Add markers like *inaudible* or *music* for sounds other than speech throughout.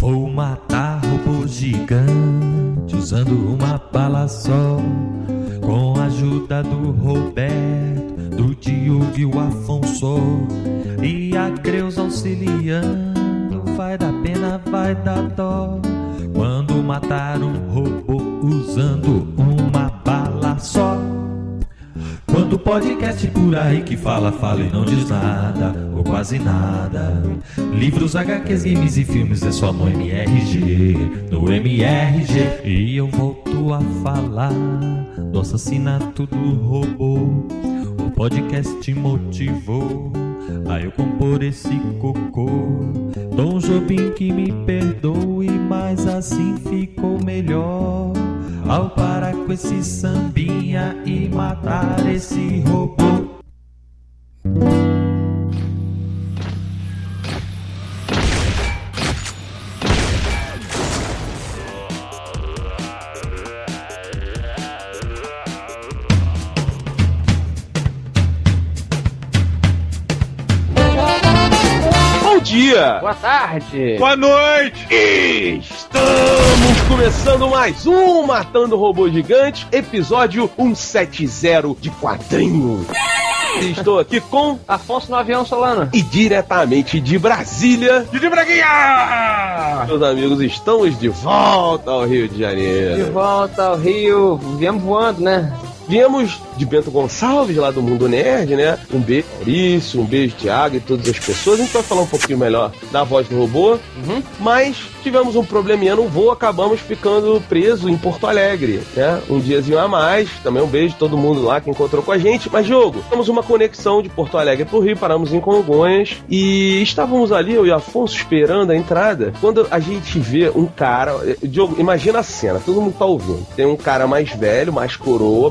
Vou matar robô gigante usando uma bala só. Com a ajuda do Roberto, do Diogo e o Afonso. E a Creus auxiliando. Vai dar pena, vai dar dó. Quando matar um robô usando uma. Quanto podcast por aí que fala, fala e não diz nada, ou quase nada. Livros, HQs, games e filmes é só no MRG, no MRG. E eu volto a falar do assassinato do robô. O podcast motivou a eu compor esse cocô. Dom Jobim que me perdoe, mas assim ficou melhor. Ao parar com esse sambinha e matar esse robô. Bom dia! Boa tarde! Boa noite! Estamos começando mais um Matando Robô Gigante, episódio 170 de quadrinho. Estou aqui com Afonso no avião Solano. e diretamente de Brasília, Didi Braguinha! Meus amigos, estamos de volta ao Rio de De Janeiro. volta ao Rio, viemos voando, né? Viemos de Bento Gonçalves, lá do Mundo Nerd, né? Um beijo, Maurício, um beijo, Thiago e todas as pessoas. A gente vai falar um pouquinho melhor da voz do robô, Uhum. mas tivemos um probleminha no voo, acabamos ficando preso em Porto Alegre, né? Um diazinho a mais. Também um beijo a todo mundo lá que encontrou com a gente. Mas, Diogo, temos uma conexão de Porto Alegre pro Rio, paramos em Congonhas e estávamos ali, eu e Afonso, esperando a entrada. Quando a gente vê um cara. Diogo, imagina a cena, todo mundo tá ouvindo. Tem um cara mais velho, mais coroa,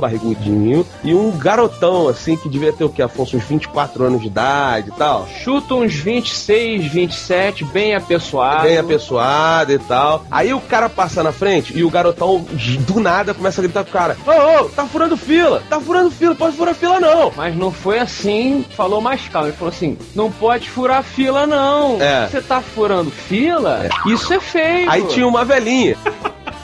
e um garotão, assim, que devia ter o quê, Afonso? Uns 24 anos de idade e tal. Chuta uns 26, 27, bem apessoado. bem apessoado e tal. Aí o cara passa na frente e o garotão do nada começa a gritar pro cara: Ô, ô, tá furando fila, tá furando fila, pode furar fila não. Mas não foi assim, falou mais calmo. Ele falou assim: não pode furar fila, não. É. Você tá furando fila? Isso é feio. Aí tinha uma velhinha.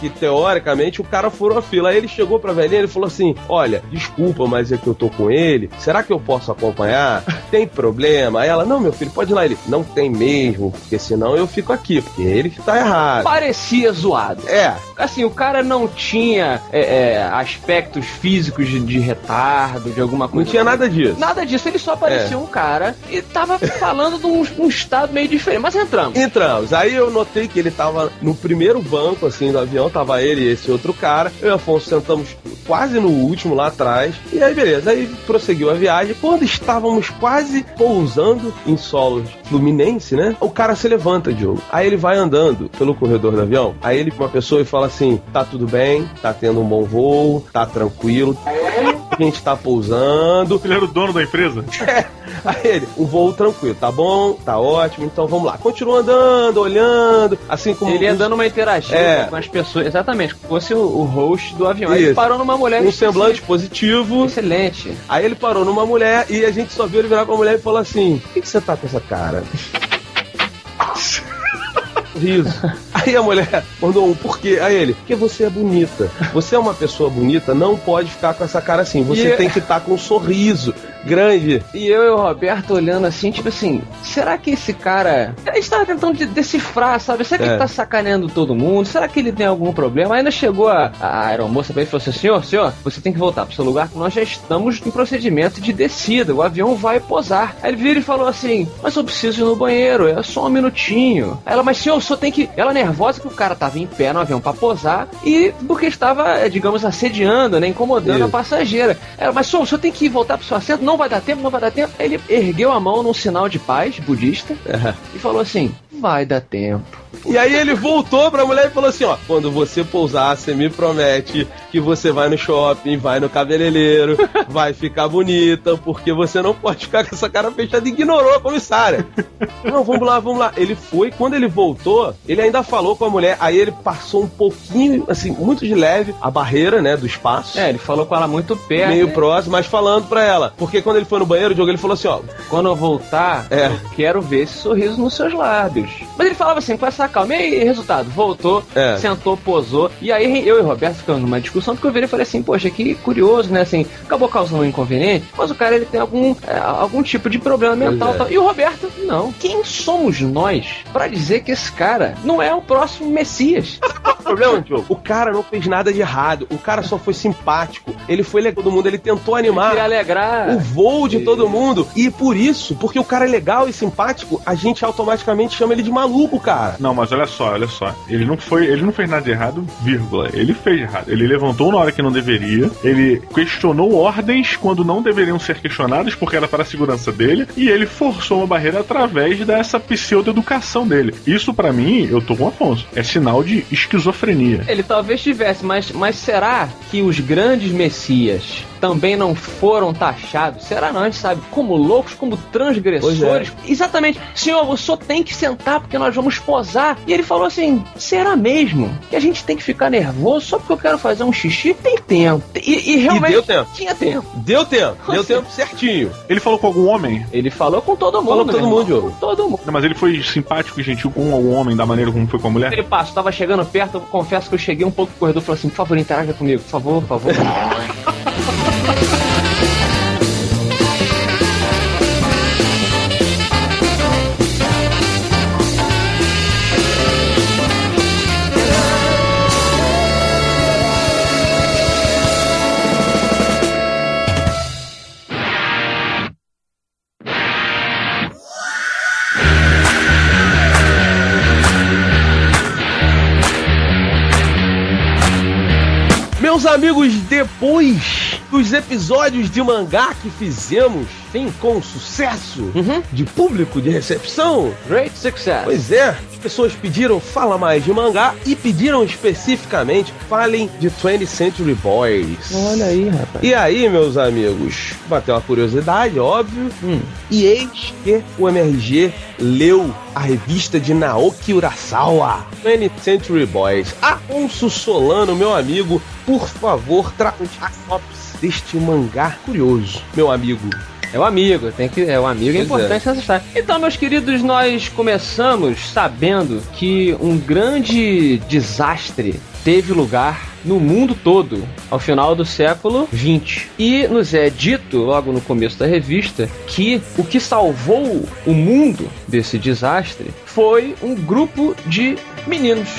Que teoricamente o cara furou a fila. Aí ele chegou pra velhinha e falou assim: Olha, desculpa, mas é que eu tô com ele. Será que eu posso acompanhar? *laughs* Tem problema? Aí ela: Não, meu filho, pode ir lá. Ele: Não tem mesmo, porque senão eu fico aqui, porque ele que tá errado. Parecia zoado. É, Assim, o cara não tinha é, é, aspectos físicos de, de retardo, de alguma não coisa. tinha nada disso. Nada disso, ele só parecia É. um cara e tava *laughs* falando de um, um estado meio diferente. Mas entramos. Entramos. Aí eu notei que ele tava no primeiro banco, assim, do avião, tava ele e esse outro cara. Eu e o Afonso sentamos quase no último lá atrás. E aí, beleza. Aí prosseguiu a viagem. Quando estávamos quase pousando em solo fluminense, né? O cara se levanta, Diogo. Aí ele vai andando pelo corredor do avião. Aí ele, uma pessoa, e fala assim: tá tudo bem, tá tendo um bom voo, tá tranquilo. A gente tá pousando. Ele era o dono da empresa? *laughs* Aí ele, um voo tranquilo, tá bom, tá ótimo, então vamos lá. Continua andando, olhando, assim como. Ele ia dando uma interativa É. com as pessoas. Exatamente, como fosse o, o host do avião. Aí ele Isso. parou numa mulher. um semblante assim, positivo. Excelente. Aí ele parou numa mulher e a gente só viu ele virar pra mulher e falou assim: Por que, que você tá com essa cara? Riso. *laughs* Aí a mulher mandou um por quê? Aí ele, porque você é bonita. Você é uma pessoa bonita, não pode ficar com essa cara assim. Você E- tem que estar com um sorriso grande. E eu e o Roberto olhando assim, tipo assim, será que esse cara. A gente tava tentando de- decifrar, sabe? Será que É. ele tá sacaneando todo mundo? Será que ele tem algum problema? Ainda chegou a, a aeromoça pra ele e falou assim: senhor, senhor, você tem que voltar pro seu lugar, porque nós já estamos em procedimento de descida, o avião vai posar. Aí ele vira e falou assim: mas eu preciso ir no banheiro, é só um minutinho. Aí ela, mas senhor, senhor tem que. Ela nervosa que o cara tava em pé no avião pra posar e porque estava, eh, digamos, assediando, né? Incomodando Isso. a passageira. Ela, mas senhor, o senhor tem que voltar pro seu assento, não vai dar tempo, não vai dar tempo. Ele ergueu a mão num sinal de paz budista e falou assim: vai dar tempo. E aí ele voltou pra mulher e falou assim: ó, quando você pousar, você me promete que você vai no shopping, vai no cabeleireiro, *laughs* vai ficar bonita, porque você não pode ficar com essa cara fechada. Ignorou a comissária. Não, vamos lá, vamos lá. Ele foi, quando ele voltou, ele ainda falou com a mulher, aí ele passou um pouquinho, assim, muito de leve, a barreira, né, do espaço. É, ele falou com ela muito perto. Meio né? próximo, mas falando pra ela. Porque quando ele foi no banheiro, o Diogo, ele falou assim, ó, Quando eu voltar, É. eu quero ver esse sorriso nos seus lábios. Mas ele falava assim, com essa passar calma. E aí, resultado, voltou, É. sentou, posou. E aí eu e o Roberto ficamos numa discussão, porque eu virei e falei assim, poxa, que curioso, né? Assim, acabou causando um inconveniente, mas o cara ele tem algum, é, algum tipo de problema mental. é. tal. E o Roberto, não. Quem somos nós pra dizer que esse cara não é o próximo Messias? *laughs* O problema, Diogo, o cara não fez nada de errado. O cara só foi simpático. Ele foi legal todo mundo. Ele tentou animar Queria alegrar. o voo de todo mundo. E por isso, porque o cara é legal e simpático, a gente automaticamente chama ele de maluco, cara. Não, mas olha só, olha só. Ele não foi, ele não fez nada de errado, vírgula. Ele fez errado. Ele levantou na hora que não deveria. Ele questionou ordens quando não deveriam ser questionadas porque era para a segurança dele e ele forçou uma barreira através dessa pseudo-educação dele. Isso pra mim, eu tô com o Afonso, é sinal de esquizofrenia. Ele talvez tivesse, mas, mas será que os grandes messias também não foram taxados? Será não? A gente sabe, como loucos, como transgressores. Exatamente. Senhor, o senhor tem que sentar porque nós vamos posar. E ele falou assim: será mesmo que a gente tem que ficar nervoso só porque eu quero fazer um xixi? Tem tempo. E, e realmente deu tempo. tinha tempo. Deu tempo, deu tempo certinho. Ele falou com algum homem? Ele falou com todo mundo. Falou com todo mundo. Diogo. Com todo mundo. Não, mas ele foi simpático e gentil com algum homem da maneira como foi com a mulher? Ele passou, tava chegando perto, eu confesso que eu cheguei um pouco no corredor e falei assim, por favor, interaja comigo, por favor, por favor. *laughs* amigos, depois dos episódios de mangá que fizemos, sim, com sucesso Uhum. de público, de recepção, Great success. Pois é, as pessoas pediram fala mais de mangá e pediram especificamente falem de 20th Century Boys. Olha aí, rapaz. E aí, meus amigos, bateu uma curiosidade, óbvio, Hum. e eis que o MRG leu a revista de Naoki Urasawa, 20th Century Boys. Afonso Solano, meu amigo, por favor, traga a sinopse deste mangá curioso, meu amigo. É o amigo, tem que. É o amigo, é Pois importante nessa história. Então, meus queridos, nós começamos sabendo que um grande desastre teve lugar no mundo todo ao final do século XX. E nos é dito, logo no começo da revista, que o que salvou o mundo desse desastre foi um grupo de meninos.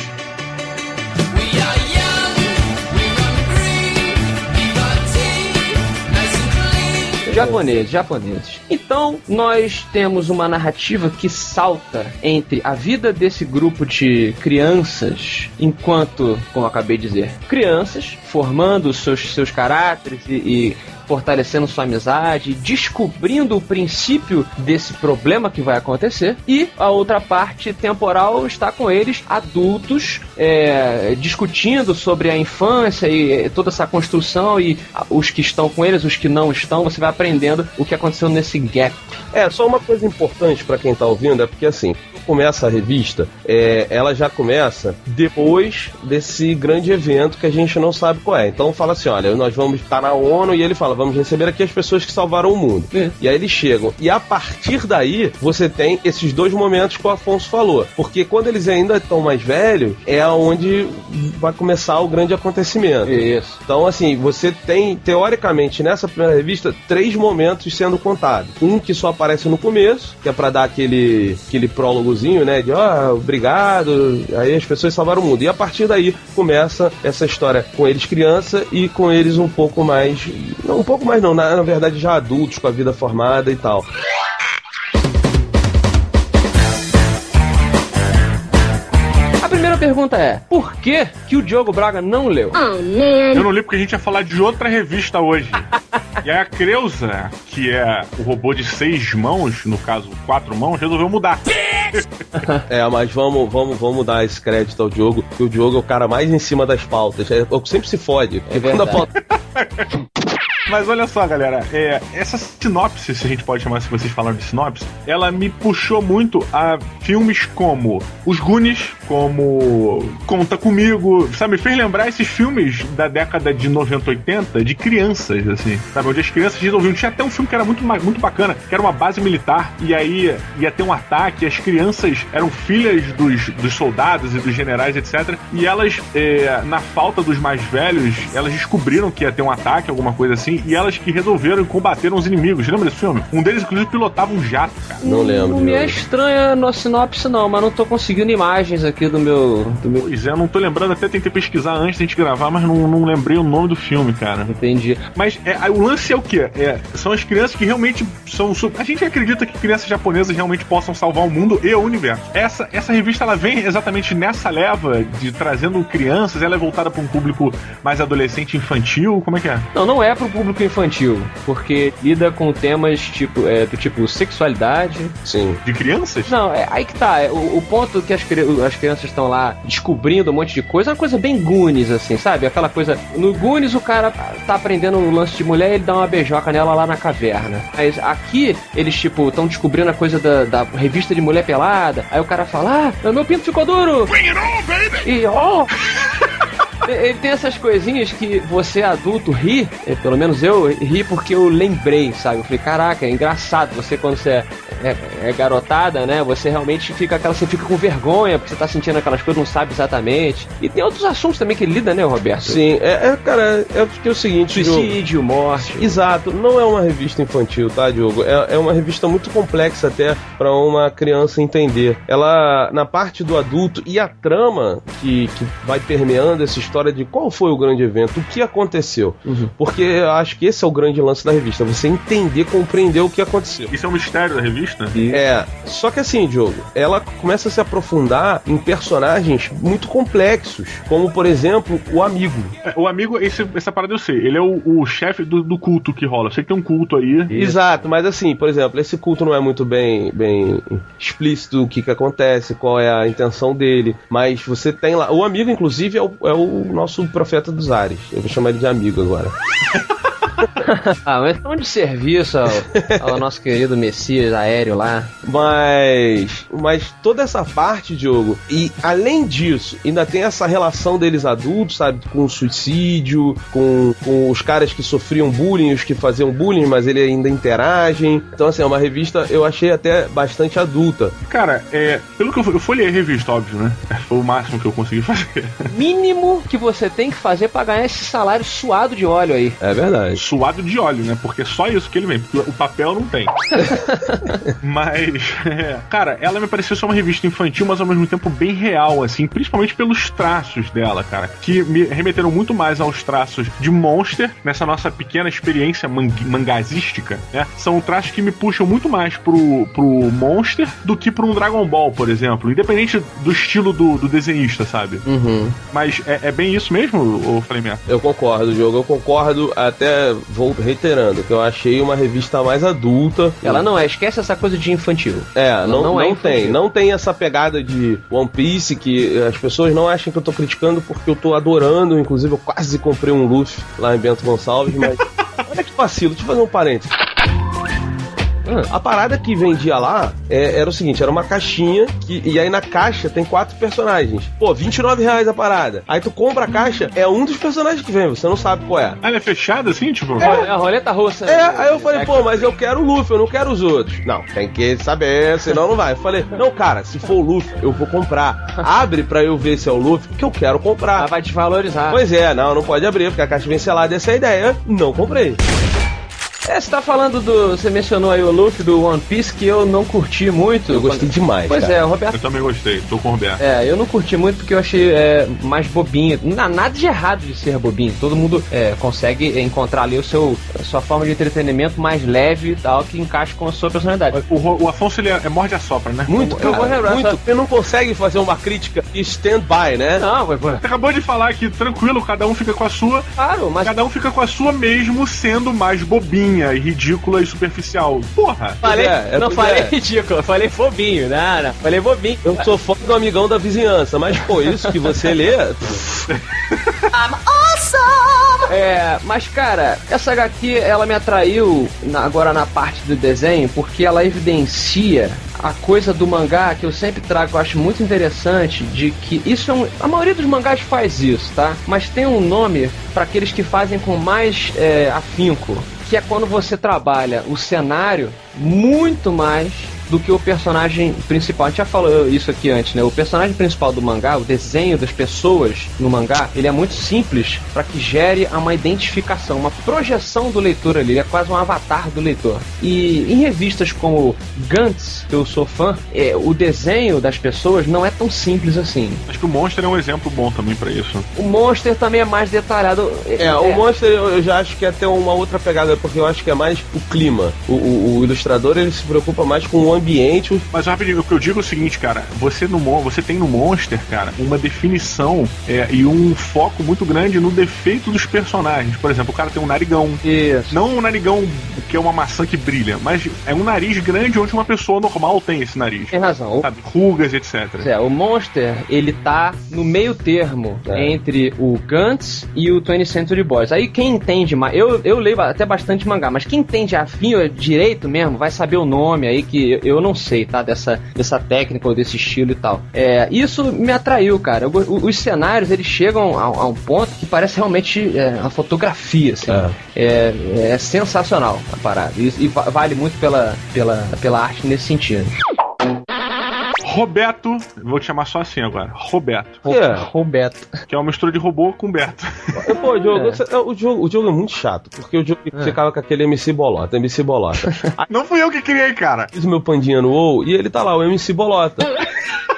Japoneses, japoneses. Então, nós temos uma narrativa que salta entre a vida desse grupo de crianças, enquanto, como acabei de dizer, crianças, formando seus, seus caráteres e, e fortalecendo sua amizade, descobrindo o princípio desse problema que vai acontecer, e a outra parte temporal está com eles, adultos, é, discutindo sobre a infância e eh, toda essa construção, e os que estão com eles, os que não estão, você vai aprendendo o que aconteceu nesse gap. É, só uma coisa importante pra quem tá ouvindo é porque assim, começa a revista, é, ela já começa depois desse grande evento que a gente não sabe qual é. Então fala assim, olha, nós vamos estar na ONU e ele fala, vamos receber aqui as pessoas que salvaram o mundo. É. E aí eles chegam. E a partir daí, você tem esses dois momentos que o Afonso falou. Porque quando eles ainda estão mais velhos, é onde vai começar o grande acontecimento. Isso. Então, assim, você tem, teoricamente, nessa primeira revista, três momentos sendo contados. Um que só aparece no começo, que é pra dar aquele, aquele prólogozinho, né? De, ó, obrigado, aí as pessoas salvaram o mundo. E a partir daí começa essa história com eles criança e com eles um pouco mais. Não, pouco mais não, na, na verdade já adultos, com a vida formada e tal. A primeira pergunta é: por que, que o Diogo Braga não leu? Eu não li porque a gente ia falar de outra revista hoje. *laughs* E aí a Creuza, que é o robô de seis mãos, no caso quatro mãos, resolveu mudar. *laughs* É, mas vamos, vamos, vamos dar esse crédito ao Diogo, que o Diogo é o cara mais em cima das pautas. É, o que sempre se fode. Porque quando a pauta *laughs* Mas olha só, galera, é, essa sinopse, se a gente pode chamar se vocês falaram de sinopse, ela me puxou muito a filmes como Os Goonies, como Conta Comigo, sabe? Me fez lembrar esses filmes da década de 90, 80, de crianças, assim, sabe? Onde as crianças resolviam. Tinha até um filme que era muito, muito bacana, que era uma base militar, e aí ia ter um ataque, as crianças eram filhas dos, dos soldados e dos generais, etc. E elas, é, na falta dos mais velhos, elas descobriram que ia ter um ataque, alguma coisa assim, e elas que resolveram e combateram os inimigos. Lembra desse filme? Um deles, inclusive, pilotava um jato, cara. Não lembro. Não me é estranha no sinopse, não, mas não tô conseguindo imagens aqui do meu. Do meu... Pois é, não tô lembrando, até tentei pesquisar antes da gente gravar, mas não, não lembrei o nome do filme, cara. Entendi. Mas é, o lance é o quê? É, são as crianças que realmente são. A gente acredita que crianças japonesas realmente possam salvar o mundo e o universo. Essa, essa revista ela vem exatamente nessa leva de trazendo crianças, ela é voltada para um público mais adolescente infantil. Como é que é? Não, não é pro público infantil, porque lida com temas tipo, é, do tipo sexualidade. Sim. De crianças? Não, é aí que tá. é, o, o ponto que as, as crianças estão lá descobrindo um monte de coisa é uma coisa bem Goonies, assim, sabe? Aquela coisa. No Goonies o cara tá aprendendo o lance de mulher e ele dá uma beijoca nela lá na caverna. Mas aqui eles, tipo, estão descobrindo a coisa da, da revista de mulher pelada. Aí o cara fala: Ah, meu pinto ficou duro! Bring it on, baby! E ó! *laughs* Ele tem essas coisinhas que você adulto ri, eh, pelo menos eu ri porque eu lembrei, sabe? Eu falei, caraca, é engraçado. Você quando você é, é- é garotada, né? Você realmente fica aquela, você fica com vergonha porque você tá sentindo aquelas coisas, não sabe exatamente. E tem outros assuntos também que ele lida, né, Roberto? Sim, é, é, cara, é porque é o seguinte, Diogo. Suicídio, morte. Exato, não é uma revista infantil, tá, Diogo? É, é uma revista muito complexa até pra uma criança entender. Ela, na parte do adulto e a trama que, que vai permeando essa história de qual foi o grande evento, o que aconteceu. Uhum. Porque eu acho que esse é o grande lance da revista, você entender, compreender o que aconteceu. Isso é um mistério da revista? É, só que assim, Diogo, ela começa a se aprofundar em personagens muito complexos, como por exemplo o amigo. É, O amigo, esse, essa parada eu sei, ele é o, o chefe do, do culto que rola. Eu sei que tem um culto aí. Exato, mas assim, por exemplo, esse culto não é muito bem, bem explícito o que, que acontece, qual é a intenção dele, mas você tem lá. O amigo, inclusive, é o, é o nosso profeta dos ares. Eu vou chamar ele de amigo agora. *laughs* Ah, mas estão de serviço ao, ao nosso querido Messias aéreo lá. Mas, mas toda essa parte, Diogo, e além disso, ainda tem essa relação deles adultos, sabe, com o suicídio, com, com os caras que sofriam bullying, os que faziam bullying, mas ele ainda interagem. Então, assim, é uma revista, eu achei até bastante adulta. Cara, é, pelo que eu, eu folhei a revista, óbvio, né? Foi o máximo que eu consegui fazer. Mínimo que você tem que fazer pra ganhar esse salário suado de óleo aí. É verdade. Suado de óleo, né? Porque é só isso que ele vem. porque O papel não tem. *laughs* mas, é, cara, ela me pareceu ser uma revista infantil, mas ao mesmo tempo bem real, assim, principalmente pelos traços dela, cara, que me remeteram muito mais aos traços de Monster, nessa nossa pequena experiência mang mangazística, né? São traços que me puxam muito mais pro, pro Monster do que pro um Dragon Ball, por exemplo, independente do estilo do, do desenhista, sabe? Uhum. Mas é, é bem isso mesmo, falei merda? Eu concordo, Diogo. Eu concordo, até vou reiterando, que eu achei uma revista mais adulta. Ela não é, esquece essa coisa de infantil. É, Ela não, não não, é tem. infantil. Não tem essa pegada de One Piece que as pessoas não acham que eu tô criticando porque eu tô adorando. Inclusive, eu quase comprei um Luffy lá em Bento Gonçalves, mas. *laughs* Olha que vacilo, deixa eu fazer um parênteses. A parada que vendia lá é- era o seguinte, era uma caixinha que, e aí na caixa tem quatro personagens. Pô, 29 reais a parada. Aí tu compra a caixa, é um dos personagens que vem, você não sabe qual é. Ah, ela é fechada assim, tipo? É, a roleta russa. É, aí eu falei, pô, mas eu quero o Luffy, eu não quero os outros. Não, tem que saber, senão não vai. Eu falei, não, cara, se for o Luffy, eu vou comprar. Abre pra eu ver se é o Luffy, que eu quero Ela comprar. vai desvalorizar. Pois é, não, não pode abrir, porque a caixa vem selada, essa é a ideia. Não comprei. É, você tá falando do. Você mencionou aí o Luffy do One Piece que eu não curti muito. Eu gostei demais, Pois cara. é, o Roberto. Eu também gostei, tô com o Roberto. É, eu não curti muito porque eu achei é, mais bobinho. Não há nada de errado de ser bobinho. Todo mundo é, consegue encontrar ali o seu, a sua forma de entretenimento mais leve e tal, que encaixa com a sua personalidade. O, o Afonso ele é, é morde a sopra, né? Muito, Eu vou cara, lembrar, muito. Você não consegue fazer uma crítica stand-by, né? Não, mas, pô, Você acabou de falar que tranquilo, cada um fica com a sua, claro, mas. cada um fica com a sua mesmo sendo mais bobinha e ridícula e superficial. Porra! Falei, é, é, não falei é. ridículo, eu falei bobinho, não, não, falei bobinho. Eu sou fã do amigão da vizinhança, mas, pô, isso que você lê. *laughs* I'm awesome! É, mas cara, essa HQ ela me atraiu na- agora na parte do desenho porque ela evidencia a coisa do mangá que eu sempre trago, eu acho muito interessante, de que isso é um. A maioria dos mangás faz isso, tá? Mas tem um nome para aqueles que fazem com mais é, afinco, que é quando você trabalha o cenário muito mais do que o personagem principal. A gente já falou isso aqui antes, né? O personagem principal do mangá, o desenho das pessoas no mangá, ele é muito simples para que gere uma identificação, uma projeção do leitor ali. Ele é quase um avatar do leitor. E em revistas como Gantz, que eu sou fã, é, o desenho das pessoas não é tão simples assim. Acho que o Monster é um exemplo bom também pra isso. O Monster também é mais detalhado. É, o Monster eu eu já acho que é até uma outra pegada, porque eu acho que é mais o clima. O, o- o ilustrador ele se preocupa mais com o ambiente. Mas rapidinho, o que eu digo é o seguinte, cara, você no você tem no Monster, cara, uma definição é, e um foco muito grande no defeito dos personagens. Por exemplo, o cara tem um narigão. Isso. Não um narigão que é uma maçã que brilha, mas é um nariz grande onde uma pessoa normal tem esse nariz. Tem razão. Sabe? Rugas, etc. É, o Monster, ele tá no meio termo É. entre o Gantz e o 20th Century Boys. Aí quem entende mais, eu, eu leio até bastante mangá, mas quem entende afim direito mesmo, vai saber o nome aí que eu, não sei, tá? Dessa, dessa técnica ou desse estilo e tal. É, isso me atraiu, cara. O- os cenários, eles chegam a, a um ponto que parece realmente é, uma fotografia, assim. É, é sensacional a parada. E, e va- vale muito pela, pela, pela arte nesse sentido. Roberto, vou te chamar só assim agora, Roberto, É. Roberto. que é uma mistura de robô com Beto. Pô, o jogo, É. você- o, jogo, o jogo é muito chato, porque o jogo ficava com aquele MC Bolota, MC Bolota. Não fui eu que criei, cara. fiz o meu pandinha no WoW e ele tá lá, o MC Bolota. *laughs*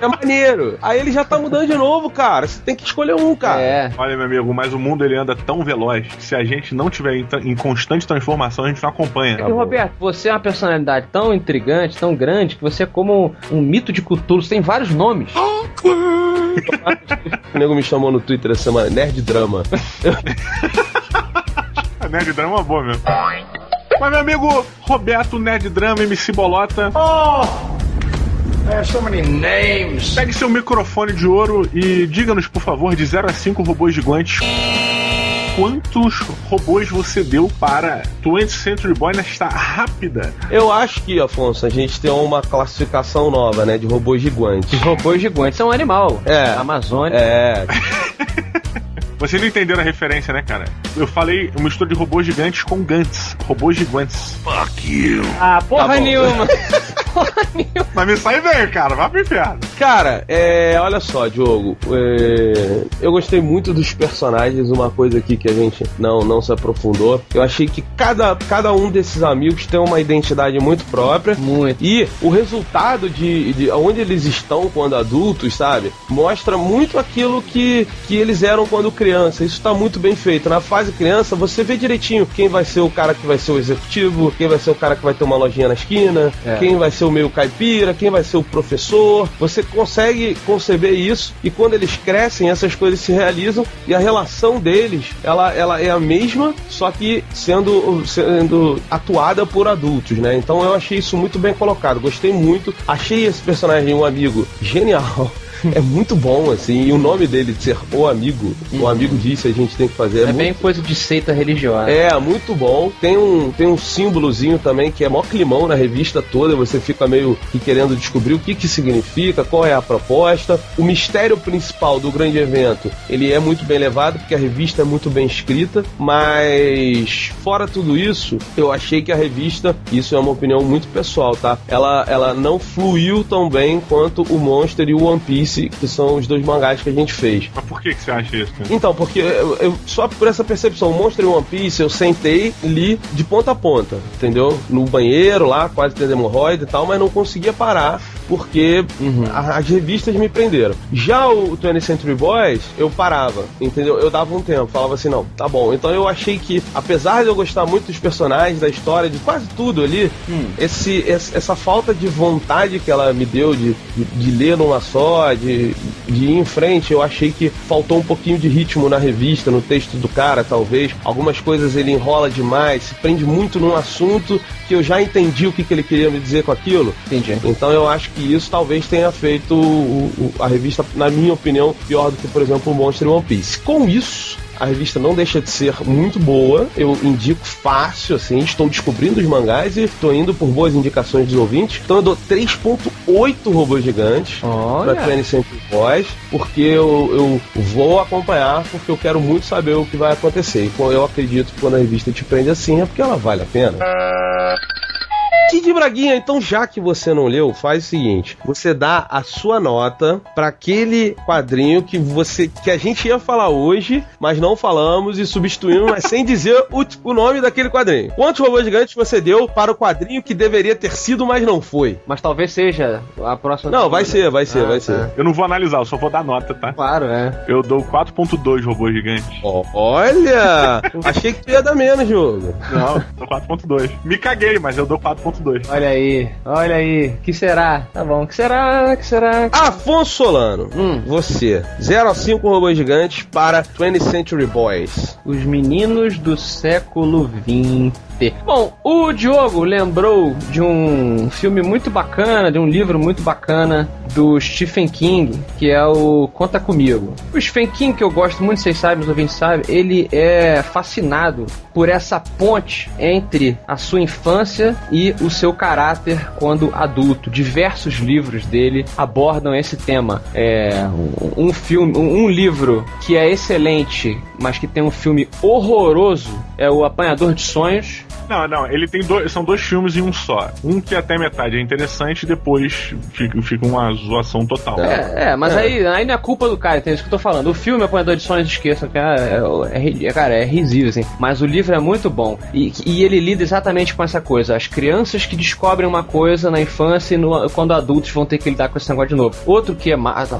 É maneiro. Aí ele já tá mudando de novo, cara. Você tem que escolher um, cara. É. Olha, meu amigo, mas o mundo ele anda tão veloz que se a gente não tiver em, em constante transformação, a gente não acompanha. E Roberto, você é uma personalidade tão intrigante, tão grande, que você é como um, um mito de Cthulhu. Você tem vários nomes. O nego me chamou no Twitter essa semana, Nerd Drama. *laughs* Nerd Drama é uma boa mesmo. Mas, meu amigo Roberto Nerd Drama, MC Bolota, There's so many names. pegue seu microfone de ouro e diga-nos, por favor, de 0 a 5 robôs gigantes. Quantos robôs você deu para 20th Century Boy nesta rápida? Eu acho que, Afonso, a gente tem uma classificação nova, né, de robôs gigantes. Os robôs gigantes são um animal. É. Amazônia. É, *laughs* Vocês não entenderam a referência, né, cara? Eu falei uma mistura de robôs gigantes com Gantz. Robôs gigantes. Ah, porra Tá bom. nenhuma. *laughs* porra nenhuma. Mas me sai bem, cara. Vai pro inferno. Cara, é, olha só, Diogo. é, eu gostei muito dos personagens. Uma coisa aqui que a gente não, não se aprofundou. Eu achei que cada, cada um desses amigos tem uma identidade muito própria. Muito. E o resultado de, de onde eles estão quando adultos, sabe? Mostra muito aquilo que, que eles eram quando criança. Isso tá muito bem feito. Na fase criança, você vê direitinho quem vai ser o cara que vai ser o executivo, quem vai ser o cara que vai ter uma lojinha na esquina, É. quem vai ser o meio caipira, quem vai ser o professor. Você consegue conceber isso e quando eles crescem, essas coisas se realizam e a relação deles, ela, ela é a mesma, só que sendo, sendo atuada por adultos, né? Então eu achei isso muito bem colocado, gostei muito. Achei esse personagem um amigo genial. *laughs* É muito bom, assim, e o nome dele de ser o amigo, o amigo disse a gente tem que fazer. É, muito bem coisa de seita religiosa. é, muito bom. Tem um, tem um símbolozinho também que é mó climão na revista toda. Você fica meio que querendo descobrir o que que significa, qual é a proposta. O mistério principal do grande evento, ele é muito bem levado, porque a revista é muito bem escrita. Mas, fora tudo isso, eu achei que a revista, isso é uma opinião muito pessoal, tá? Ela, ela não fluiu tão bem quanto o Monster e o One Piece, que são os dois mangás que a gente fez. Mas por que, que você acha isso? cara? Então, porque eu, eu- só por essa percepção, Monster e One Piece, eu sentei li de ponta a ponta, entendeu? No banheiro lá, quase tendo hemorroida e tal, mas não conseguia parar porque a- as revistas me prenderam. Já o 20th Century Boys, eu parava, entendeu? Eu dava um tempo, falava assim, não, tá bom. Então eu achei que, apesar de eu gostar muito dos personagens, da história, de quase tudo ali, esse, esse- essa falta de vontade que ela me deu de, de, de ler numa só, de, de ir em frente, eu achei que faltou um pouquinho de ritmo na revista, no texto do cara, talvez. Algumas coisas ele enrola demais, se prende muito num assunto que eu já entendi o que, que ele queria me dizer com aquilo. Entendi. Então eu acho que isso talvez tenha feito o- o- a revista, na minha opinião, pior do que, por exemplo, o Monster e One Piece. Com isso, A revista não deixa de ser muito boa. Eu indico fácil, assim. Estou descobrindo os mangás e estou indo por boas indicações dos ouvintes. Então eu dou 3.8 robôs gigantes pra 20 Century Boys, porque eu, eu vou acompanhar, porque eu quero muito saber o que vai acontecer. E eu acredito que quando a revista te prende assim é porque ela vale a pena. Kid Braguinha, então já que você não leu, faz o seguinte: você dá a sua nota para aquele quadrinho que você que a gente ia falar hoje, mas não falamos e substituímos, mas sem dizer o, o nome daquele quadrinho. Quantos robôs gigantes você deu para o quadrinho que deveria ter sido, mas não foi? Mas talvez seja a próxima. Não, vai ser, vai ser, Ah, vai tá. ser. Eu não vou analisar, eu só vou dar nota, tá? Claro, é. Eu dou 4.2 robôs gigantes. Ó, Olha! Achei que tu ia dar menos, jogo. Não, dou 4.2. Me caguei, mas eu dou 4.2. Olha aí, olha aí. Que será? Tá bom, que será? Que será? Afonso Solano, Hum. você, 0 a 5 robôs gigantes para 20th Century Boys. Os meninos do século XX. Bom, o Diogo lembrou de um filme muito bacana, de um livro muito bacana do Stephen King, que é o Conta Comigo. O Stephen King, que eu gosto muito, vocês sabem, os ouvintes sabem, ele é fascinado por essa ponte entre a sua infância e o seu caráter quando adulto. Diversos livros dele abordam esse tema. É um, filme, um livro que é excelente, mas que tem um filme horroroso, é o Apanhador de Sonhos. Não, não, ele tem dois. São dois filmes em um só. Um que até metade é interessante e depois fica, fica uma zoação total. É, é, mas Aí, aí não é culpa do cara, entendeu? Isso que eu tô falando. O filme Apanhador de Sonhos, esqueçam que é, é, é, cara, é risível, assim. Mas o livro é muito bom. E, e ele lida exatamente com essa coisa. As crianças que descobrem uma coisa na infância e no- quando adultos vão ter que lidar com esse negócio de novo. Outro que é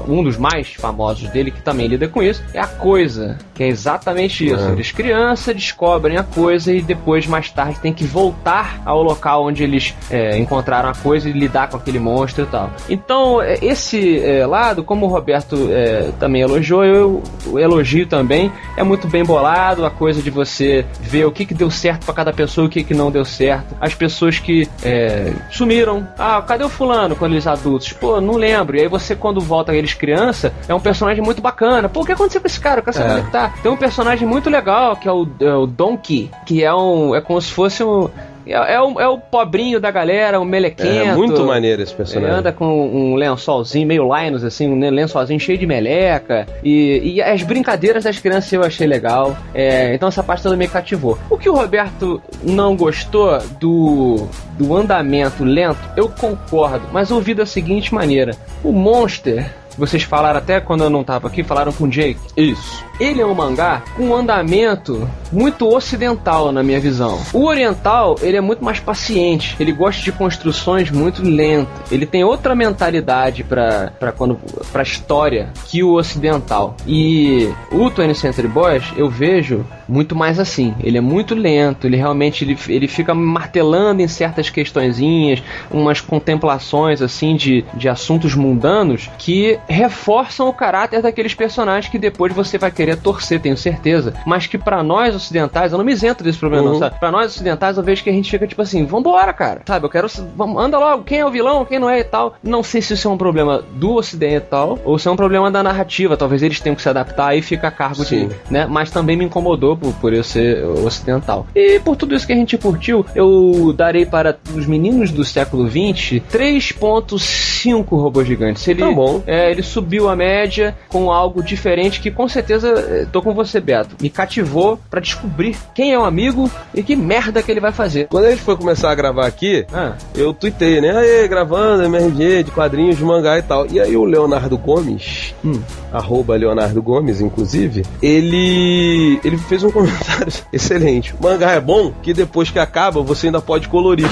um dos mais famosos dele, que também lida com isso, é a coisa. Que é exatamente isso. É. Eles crianças descobrem a coisa e depois, mais tarde, tem que voltar ao local onde eles é, encontraram a coisa e lidar com aquele monstro e tal. Então, é, esse é, lado, como o Roberto é, também elogiou, eu, eu elogio também. É muito bem bolado a coisa de você ver o que, que deu certo pra cada pessoa e o que, que não deu certo. As pessoas que é, sumiram. Ah, cadê o fulano quando eles adultos? Pô, não lembro. E aí você, quando volta eles criança, é um personagem muito bacana. Pô, o que aconteceu com esse cara? Eu quero saber É. é que tá. Tem um personagem muito legal, que é o, é o Donkey, que é um. É como se fosse um. É, é, o, é o pobrinho da galera, um melequento. É muito maneiro esse Ele personagem. anda com um lençolzinho, meio Linus, assim, um lençolzinho cheio de meleca. E, e as brincadeiras das crianças eu achei legal. É, então essa parte toda me cativou. O que o Roberto não gostou do, do andamento lento, eu concordo. Mas eu vi da seguinte maneira: o Monster. Vocês falaram até quando eu não tava aqui, falaram com o Jake. Isso. Ele é um mangá com um andamento muito ocidental na minha visão. O oriental, ele é muito mais paciente, ele gosta de construções muito lentas. Ele tem outra mentalidade para para quando para história que o ocidental. E o 20th Century Boys, eu vejo muito mais assim. Ele é muito lento, ele realmente ele, ele fica martelando em certas questõezinhas, umas contemplações assim de, de assuntos mundanos que reforçam o caráter daqueles personagens que depois você vai querer torcer, tenho certeza. Mas que pra nós ocidentais, eu não me isento desse problema, Uhum. não, sabe? Pra nós ocidentais, eu vejo que a gente fica tipo assim, vambora, cara. Sabe, eu quero. Vamos, anda logo, quem é o vilão, quem não é e tal. Não sei se isso é um problema do ocidental ou se é um problema da narrativa. Talvez eles tenham que se adaptar e fica a cargo Sim. de. Né? Mas também me incomodou por, por eu ser ocidental. E por tudo isso que a gente curtiu, eu darei para os meninos do século XX 3.5 robôs gigantes. Ele, Tá bom. é, ele subiu a média com algo diferente que com certeza, eh, tô com você, Beto, me cativou pra descobrir quem é o amigo e que merda que ele vai fazer. Quando a gente foi começar a gravar aqui, Ah, eu tuitei, né? Aí, gravando MRG de quadrinhos, de mangá e tal. E aí o Leonardo Gomes, Hum. arroba Leonardo Gomes, inclusive, ele ele fez um comentário *laughs* excelente. O mangá é bom que depois que acaba você ainda pode colorir.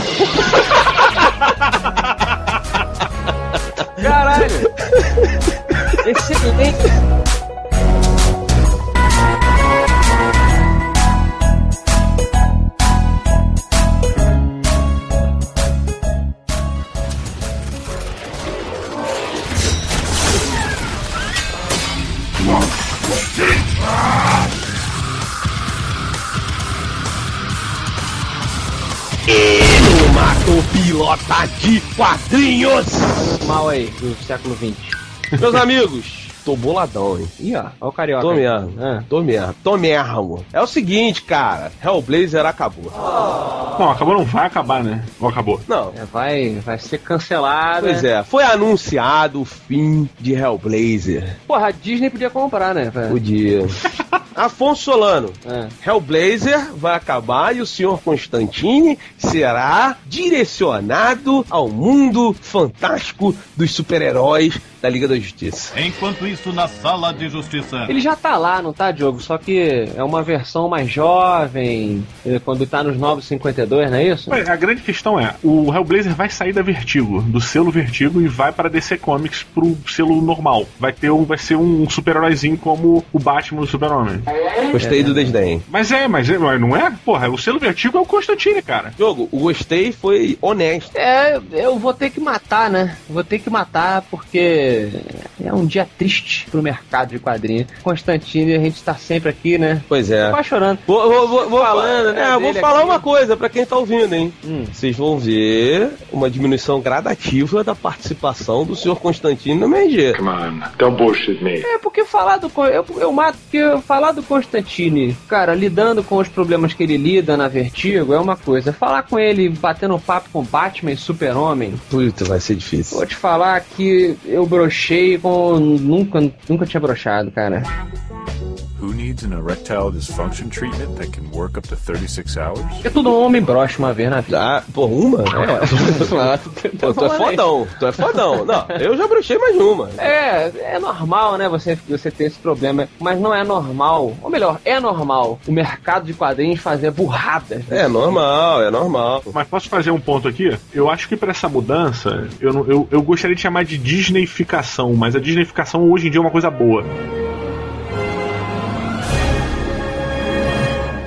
caralho! *laughs* Excelente! Mato pilota de quadrinhos! Mal aí, do século XX. Meus amigos, tô boladão, hein? Ih, ó, ó o carioca. Tô mesmo. Ah. Tô mesmo. Tô mesmo. É o seguinte, cara. Hellblazer acabou. Não, acabou, não vai acabar, né? Ou acabou. Não. É, vai, vai ser cancelada. Pois é. Foi anunciado o fim de Hellblazer. Porra, a Disney podia comprar, né? velho? Podia. *laughs* Afonso Solano. É. Hellblazer vai acabar e o senhor Constantine será direcionado ao mundo fantástico dos super-heróis da Liga da Justiça. Enquanto isso, na sala de justiça. Ele já tá lá, não tá, Diogo? Só que é uma versão mais jovem, eh, quando tá nos 952, não é isso? Ué, A grande questão é, o Hellblazer vai sair da Vertigo, do selo Vertigo, e vai para DC Comics pro selo normal. Vai ter um, vai ser um super-heróizinho como o Batman do Super-Homem. Gostei do desdém. Mas é, mas, é, mas não é? Porra, o selo Vertigo é o Constantine, cara. Jogo, o gostei foi honesto. É, eu vou ter que matar, né? Vou ter que matar porque é um dia triste pro mercado de quadrinhos. Constantine, a gente tá sempre aqui, né? Pois é. Quase chorando. Vou, vou, vou, vou Falando, né, É, eu vou falar aqui. uma coisa pra quem tá ouvindo, hein? Hum. Vocês vão ver uma diminuição gradativa da participação do senhor Constantino no MG. Come on, don't bullshit me. É, porque falar do. Eu, eu mato, porque falar do Constantine, cara, lidando com os problemas que ele lida na Vertigo é uma coisa. Falar com ele, batendo papo com Batman e Super-Homem, Puta, vai ser difícil. vou te falar que eu brochei com. Nunca, nunca tinha brochado, cara. Who needs an erectile dysfunction treatment that can work up to 36 hours? Porque todo homem brocha uma vez na vida. Ah, por uma? É, Pô, tu é fodão, tu é fodão. Não, eu já bruxei mais uma. É, é normal, né, você, você ter esse problema, mas não é normal, ou melhor, é normal o mercado de quadrinhos fazer burradas. né? É normal, é normal. Mas posso fazer um ponto aqui? Eu acho que para essa mudança, eu, eu, eu gostaria de chamar de Disneyficação, mas a Disneyficação hoje em dia é uma coisa boa.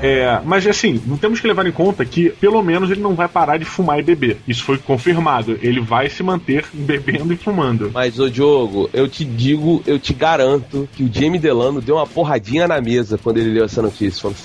É, mas assim, temos que levar em conta que pelo menos ele não vai parar de fumar e beber. Isso foi confirmado. Ele vai se manter bebendo e fumando. Mas, ô Diogo, eu te digo, eu te garanto que o Jamie Delano deu uma porradinha na mesa quando ele leu essa notícia. Falou,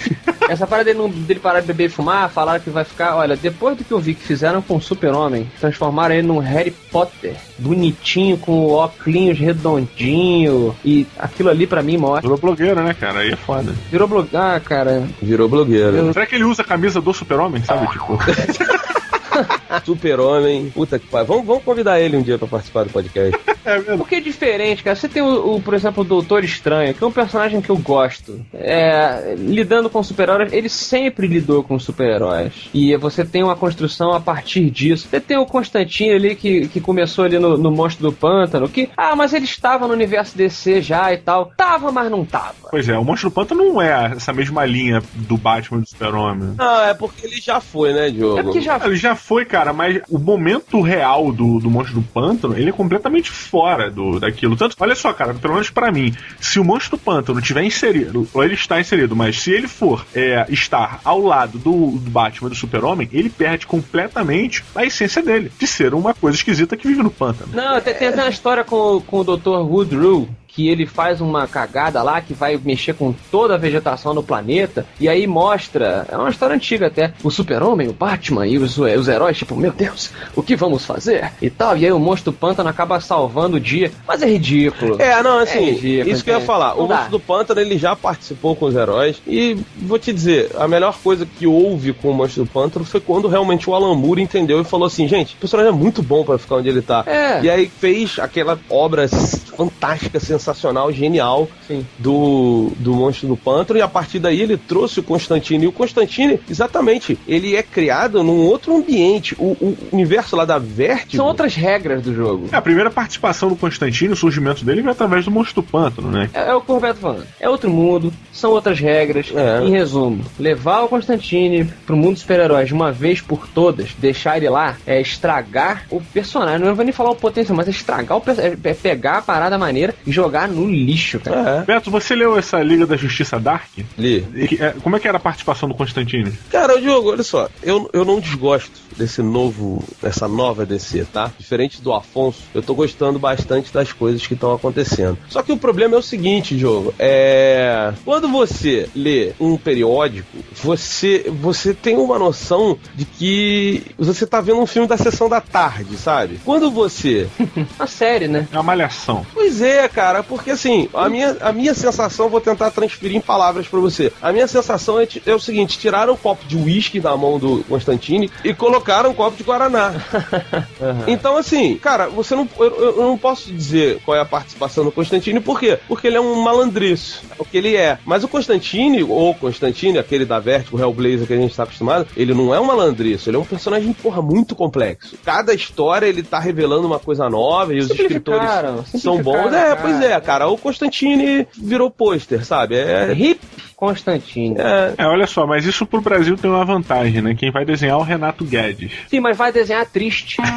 Essa parada dele, não- dele parar de beber e fumar, falaram que vai ficar. Olha, depois do que eu vi que fizeram com o Super-Homem, transformaram ele num Harry Potter, bonitinho, com óculos redondinho, e aquilo ali pra mim mostra. Virou blogueiro, né, cara? Aí é foda. Virou blog. Ah, cara. Virou blogueiro. Será que ele usa a camisa do super-homem, sabe? Tipo, *laughs* *laughs* Super-Homem. Puta que pariu. Vamos, vamos convidar ele um dia pra participar do podcast. *laughs* é mesmo. Porque é diferente, cara. Você tem, o, o, por exemplo, o Doutor Estranho, que é um personagem que eu gosto. É, lidando com super-heróis, ele sempre lidou com super-heróis. E você tem uma construção a partir disso. Você tem o Constantino ali, que, que começou ali no, no Monstro do Pântano, que, ah, mas ele estava no universo DC já e tal. Tava, mas não tava. Pois é, o Monstro do Pântano não é essa mesma linha do Batman e do Super-Homem. Não, é porque ele já foi, né, Diogo? É porque já Ele já foi, cara, mas o momento real do, do Monstro do Pântano, ele é completamente fora do, daquilo. Tanto, olha só, cara, pelo menos pra mim, se o Monstro do Pântano tiver inserido, ou ele está inserido, mas se ele for é, estar ao lado do, do Batman do Super-Homem, ele perde completamente a essência dele, de ser uma coisa esquisita que vive no pântano. Não, tem, tem até uma história com, com o Dr. Woodrow, que ele faz uma cagada lá que vai mexer com toda a vegetação no planeta, e aí mostra, é uma história antiga até, o super-homem, o Batman e os, os heróis, tipo, meu Deus, o que vamos fazer? E tal, e aí o monstro do pântano acaba salvando o dia, mas é ridículo. É, não, assim, É ridículo, isso que eu ia falar. Não o dá. Monstro do Pântano, ele já participou com os heróis. E vou te dizer, a melhor coisa que houve com o Monstro do Pântano foi quando realmente o Alan Moore entendeu e falou assim: gente, o personagem é muito bom pra ficar onde ele tá. É. E aí fez aquela obra fantástica, sensacional, genial Sim. do, do Monstro do Pântano. E a partir daí ele trouxe o Constantine. E o Constantine, exatamente, ele é criado num outro ambiente. O, o universo lá da Vertigo. São outras regras do jogo. É, a primeira participação do Constantino, o surgimento dele, veio através do Monstro do Pântano, né? É, é o que o Roberto tá falando. É outro mundo, são outras regras. É. Em resumo, levar o Constantine pro mundo dos super-heróis de uma vez por todas, deixar ele lá, é estragar o personagem. Não vou nem falar o potencial, mas é estragar o personagem. É pegar a parada maneira e jogar no lixo, cara. É, Beto, você leu essa Liga da Justiça Dark? li. É, Como é que era a participação do Constantine? Cara, Diogo, olha só, eu, eu não desgosto desse novo, dessa nova DC, tá? Diferente do Afonso, eu tô gostando bastante das coisas que estão acontecendo. Só que o problema é o seguinte, Diogo, é... Quando você lê um periódico, você, você tem uma noção de que você tá vendo um filme da sessão da tarde, sabe? Quando você... *laughs* Uma série, né? É uma malhação. Pois é, cara, porque assim, a minha, a minha sensação, vou tentar transferir em palavras pra você. A minha sensação é, é o seguinte: tiraram um copo de uísque da mão do Constantine e colocaram um copo de Guaraná. *laughs* Então, assim, cara, você não. Eu, eu- não posso dizer qual é a participação do Constantine, por quê? Porque ele é um malandriço. É o que ele é. Mas o Constantine, ou Constantine, aquele da Vertigo, o Hellblazer que a gente tá acostumado, ele não é um malandriço, ele é um personagem, porra, muito complexo. Cada história ele tá revelando uma coisa nova e os escritores são bons. É, pois é, cara. O Constantine virou pôster, sabe? É. Hip Constantine. é É, olha só, mas isso pro Brasil tem uma vantagem, né? Quem vai desenhar é o Renato Guedes. Sim, mas vai desenhar triste. *laughs*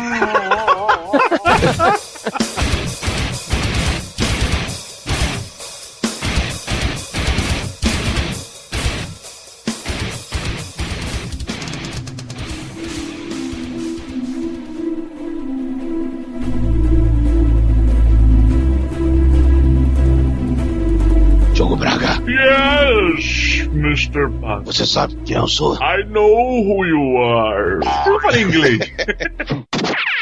Mr. Você sabe quem eu sou? I know who you are. Eu falei inglês. *laughs*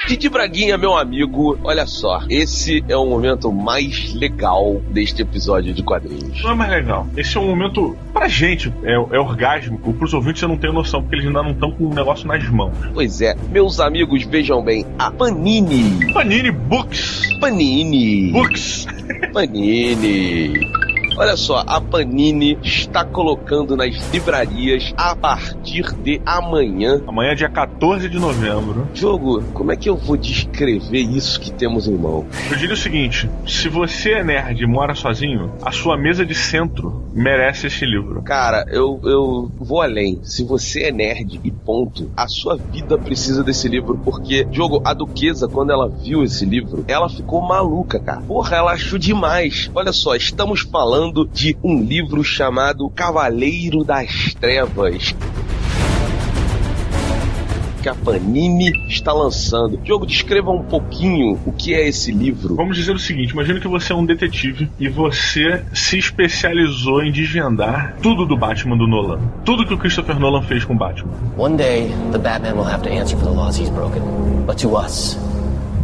Didi Braguinha, meu amigo, olha só, esse é o momento mais legal deste episódio de quadrinhos. Não é mais legal. Esse é um momento, pra gente, é, é orgásmico. Pros ouvintes eu não tenho noção, porque eles ainda não estão com o negócio nas mãos. Pois é, meus amigos, vejam bem, a Panini. Panini Books. Panini. Books. Panini. Olha só, a Panini está colocando nas livrarias a partir de amanhã. Amanhã é dia 14 de novembro. Jogo, como é que eu vou descrever isso que temos em mão? Eu diria o seguinte: se você é nerd e mora sozinho, a sua mesa de centro merece esse livro. Cara, eu, eu vou além. Se você é nerd e ponto, a sua vida precisa desse livro, porque, jogo, a Duquesa, quando ela viu esse livro, ela ficou maluca, cara. Porra, ela achou demais. Olha só, estamos falando de um livro chamado Cavaleiro das Trevas. Que a Panini está lançando. Jogo, descreva um pouquinho o que é esse livro. Vamos dizer o seguinte: imagina que você é um detetive e você se especializou em desvendar tudo do Batman do Nolan. Tudo que o Christopher Nolan fez com o Batman. One day, the Batman will have to answer for the laws he's broken. But to us,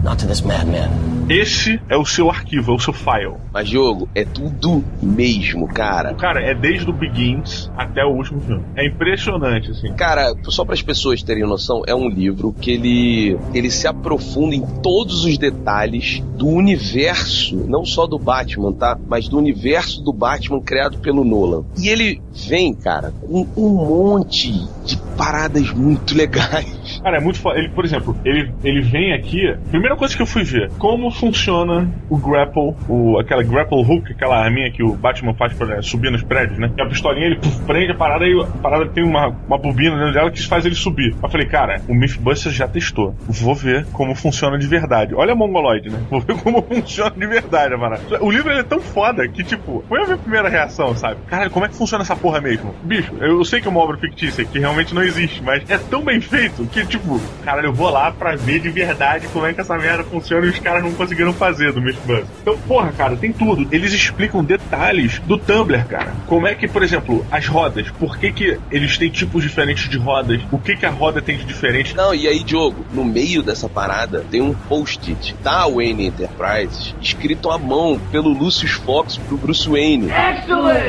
not to this madman. Esse é o seu arquivo, é o seu file. Mas, jogo, é tudo mesmo, cara. Cara, é desde o Begins até o último filme. É impressionante, assim. Cara, só para as pessoas terem noção, é um livro que ele, ele se aprofunda em todos os detalhes do universo, não só do Batman, tá? Mas do universo do Batman criado pelo Nolan. E ele vem, cara, com um monte de paradas muito *laughs* legais. Cara, é muito foda. Ele, por exemplo, ele, ele vem aqui. Primeira coisa que eu fui ver, como funciona o grapple, o, aquela grapple hook, aquela arminha que o Batman faz pra subir nos prédios, né? E a pistolinha ele puf, prende a parada e a parada tem uma, uma bobina dentro dela que faz ele subir. Eu falei, cara, o Mythbusters já testou. Vou ver como funciona de verdade. Olha a mongoloide, né? Vou ver *laughs* como funciona de verdade parada. O livro ele é tão foda que, tipo, foi a minha primeira reação, sabe? Caralho, como é que funciona essa porra mesmo? Bicho, eu sei que é uma obra fictícia, que realmente não existe, mas é tão bem feito que, tipo, cara, eu vou lá pra ver de verdade como é que essa merda funciona e os caras não conseguiram fazer do Mythbusters. Então, porra, cara, tem tudo. Eles explicam detalhes do Tumblr, cara. Como é que, por exemplo, as rodas, por que que eles têm tipos diferentes de rodas? O que que a roda tem de diferente? Não, e aí, Diogo, no meio dessa parada tem um post-it da Wayne Enterprises escrito à mão pelo Lucius Fox pro Bruce Wayne.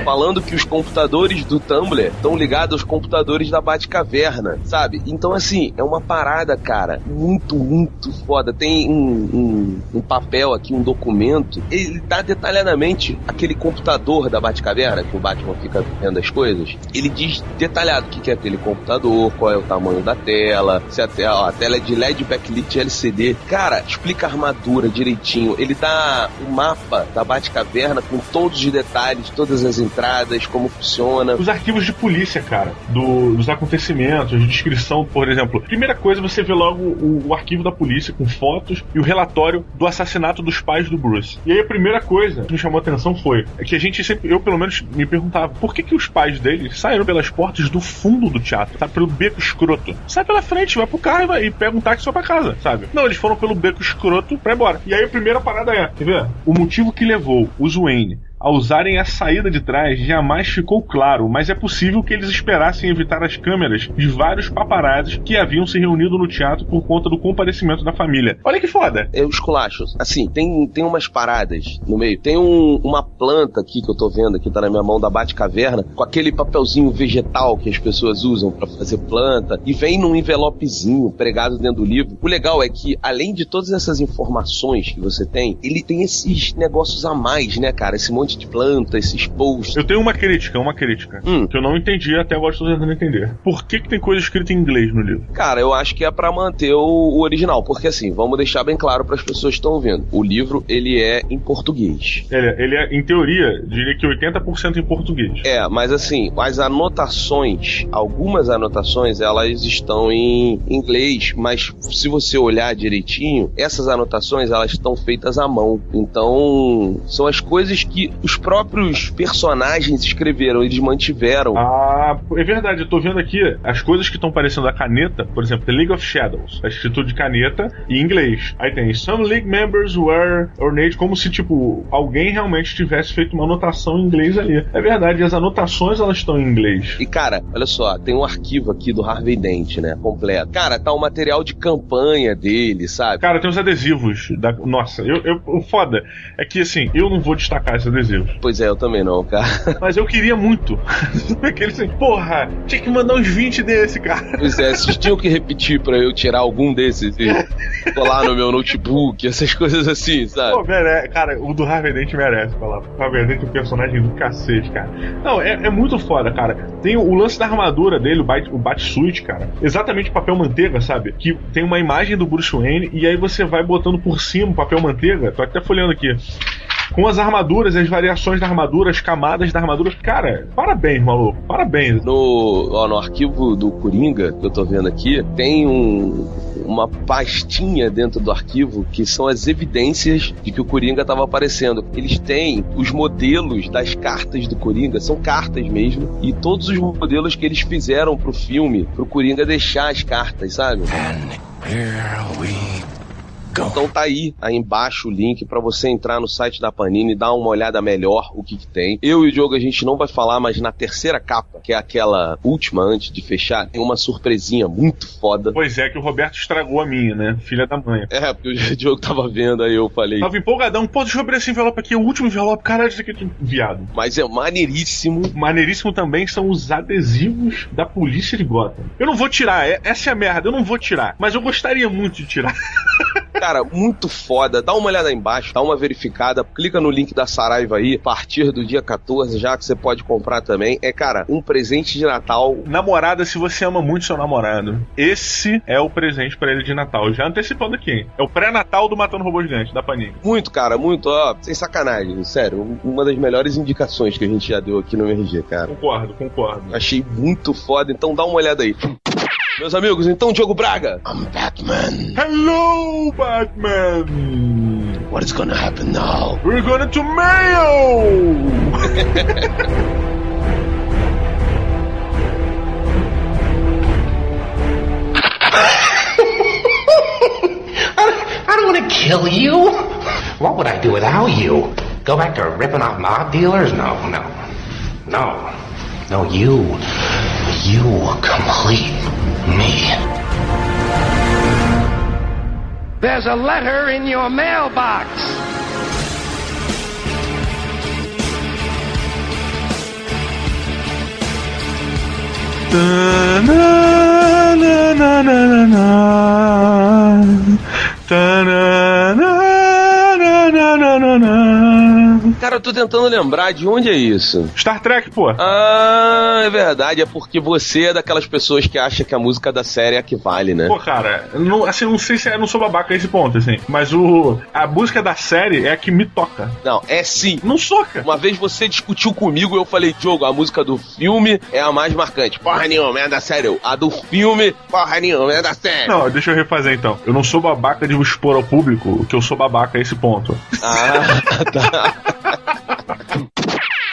Falando que os computadores do Tumblr estão ligados aos computadores da Batcaverna, sabe? Então, assim, é uma parada, cara, muito, muito foda. Tem um, um, um papel aqui, um documento, ele dá detalhadamente aquele computador da Batcaverna, que o Batman fica vendo as coisas. Ele diz detalhado o que que é aquele computador, qual é o tamanho da tela, se a tela, ó, a tela é de LED backlit LCD. Cara, explica a armadura direitinho. Ele dá o mapa da Batcaverna com todos os detalhes, todas as entradas, como funciona. Os arquivos de polícia, cara, do- dos acontecimentos, de descrição, por exemplo. Primeira coisa, você vê logo o, o arquivo da polícia com fotos e o relatório do assassinato dos pais do Bruce. E aí a primeira coisa que me chamou a atenção foi é que a gente sempre, eu pelo menos, me perguntava por que, que os pais dele saíram pelas portas do fundo do teatro, sabe? Pelo beco escroto. Sai pela frente, vai pro carro e, vai, e pega um táxi vai pra casa, sabe? Não, eles foram pelo beco escroto pra ir embora. E aí a primeira parada é, quer ver? O motivo que levou os Wayne ao usarem a saída de trás, jamais ficou claro, mas é possível que eles esperassem evitar as câmeras de vários paparazzis que haviam se reunido no teatro por conta do comparecimento da família. Olha que foda. Eu esculacho. Assim, tem, tem umas paradas no meio. Tem um- uma planta aqui que eu tô vendo, que tá na minha mão da Batcaverna, com aquele papelzinho vegetal que as pessoas usam pra fazer planta, e vem num envelopezinho pregado dentro do livro. O legal é que, além de todas essas informações que você tem, ele tem esses negócios a mais, né, cara? Esse monte de planta, esses posts. Eu tenho uma crítica, uma crítica, Hum. que eu não entendi até agora estou tentando entender. Por que, que tem coisa escrita em inglês no livro? Cara, eu acho que é pra manter o, o original, porque assim, vamos deixar bem claro para as pessoas que estão ouvindo. O livro, ele é em português. Ele, ele é, em teoria, diria que 80% em português. É, mas assim, as anotações, algumas anotações, elas estão em inglês, mas se você olhar direitinho, essas anotações, elas estão feitas à mão. Então, são as coisas que os próprios personagens escreveram, eles mantiveram. Ah, é verdade, eu tô vendo aqui as coisas que estão parecendo a caneta, por exemplo, The League of Shadows, tá escrito de caneta e em inglês. Aí tem Some League members were ornate, como se, tipo, alguém realmente tivesse feito uma anotação em inglês ali. É verdade, as anotações elas estão em inglês. E cara, olha só, tem um arquivo aqui do Harvey Dent, né? Completo. Cara, tá o material de campanha dele, sabe? Cara, tem os adesivos da. Nossa, eu, eu- o foda é que assim, eu não vou destacar esses adesivos. Pois é, eu também não, cara. *laughs* Mas eu queria muito. *laughs* Aquele assim, porra, tinha que mandar uns 20 desse, cara. Pois é, vocês tinham que repetir pra eu tirar algum desses e colar no meu notebook, essas coisas assim, sabe? Pô, mere... Cara, o do Harvey Dent merece falar. O Harvey Dent é um personagem do cacete, cara. Não, é, é muito foda, cara. Tem o, lance da armadura dele, o, bat, o Batsuit, cara. Exatamente papel manteiga, sabe? Que tem uma imagem do Bruce Wayne e aí você vai botando por cima o papel manteiga. Tô até folhando aqui. Com as armaduras, as variações da armadura, as camadas da armadura. Cara, parabéns, maluco. Parabéns. No, ó, no arquivo do Coringa, que eu tô vendo aqui, tem um, uma pastinha dentro do arquivo que são as evidências de que o Coringa tava aparecendo. Eles têm os modelos das cartas do Coringa, são cartas mesmo, e todos os modelos que eles fizeram pro filme, pro Coringa deixar as cartas, sabe? Então tá aí, aí embaixo o link pra você entrar no site da Panini e dar uma olhada melhor o que, que tem. Eu e o Diogo a gente não vai falar, mas na terceira capa, que é aquela última antes de fechar, tem uma surpresinha muito foda. Pois é, que o Roberto estragou a minha, né? Filha da mãe. É, porque o *laughs* Diogo tava vendo, aí eu falei. Tava empolgadão. Pô, deixa eu abrir esse envelope aqui. O último envelope. Caralho, isso aqui é viado. Mas é maneiríssimo. Maneiríssimo também são os adesivos da polícia de Gotham. Eu não vou tirar, é- essa é a merda, eu não vou tirar. Mas eu gostaria muito de tirar. *laughs* Cara, muito foda. Dá uma olhada aí embaixo, dá uma verificada, clica no link da Saraiva aí, a partir do dia 14, já que você pode comprar também. É, cara, um presente de Natal. Namorada, se você ama muito seu namorado, esse é o presente pra ele de Natal. Já antecipando aqui? É o pré-natal do Matando Robô Gigante, da Panini. Muito, cara, muito, ó, sem sacanagem, sério, um- uma das melhores indicações que a gente já deu aqui no MRG, cara. Concordo, concordo. Achei muito foda, então dá uma olhada aí. Meus amigos, então, Diogo Braga. I'm Batman. Hello, Batman! What is gonna happen now? We're going to Mayo! *laughs* I don't want to kill you. What would I do without you? Go back to ripping off mob dealers? No, no. No. No, you. You complete me. There's a letter in your mailbox. Cara, eu tô tentando lembrar de onde é isso. Star Trek, pô. Ah, é verdade, é porque você é daquelas pessoas que acha que a música da série é a que vale, né? Pô, cara, não, assim, não sei se eu não sou babaca a esse ponto, assim. Mas o. A música da série é a que me toca. Não, é sim. Não soca. Uma vez você discutiu comigo e eu falei, Diogo, a música do filme é a mais marcante. Porra nenhuma, é da série. A do filme, porra nenhuma, é da série. Não, deixa eu refazer então. Eu não sou babaca de expor ao público que eu sou babaca a esse ponto. Ah, *laughs* tá.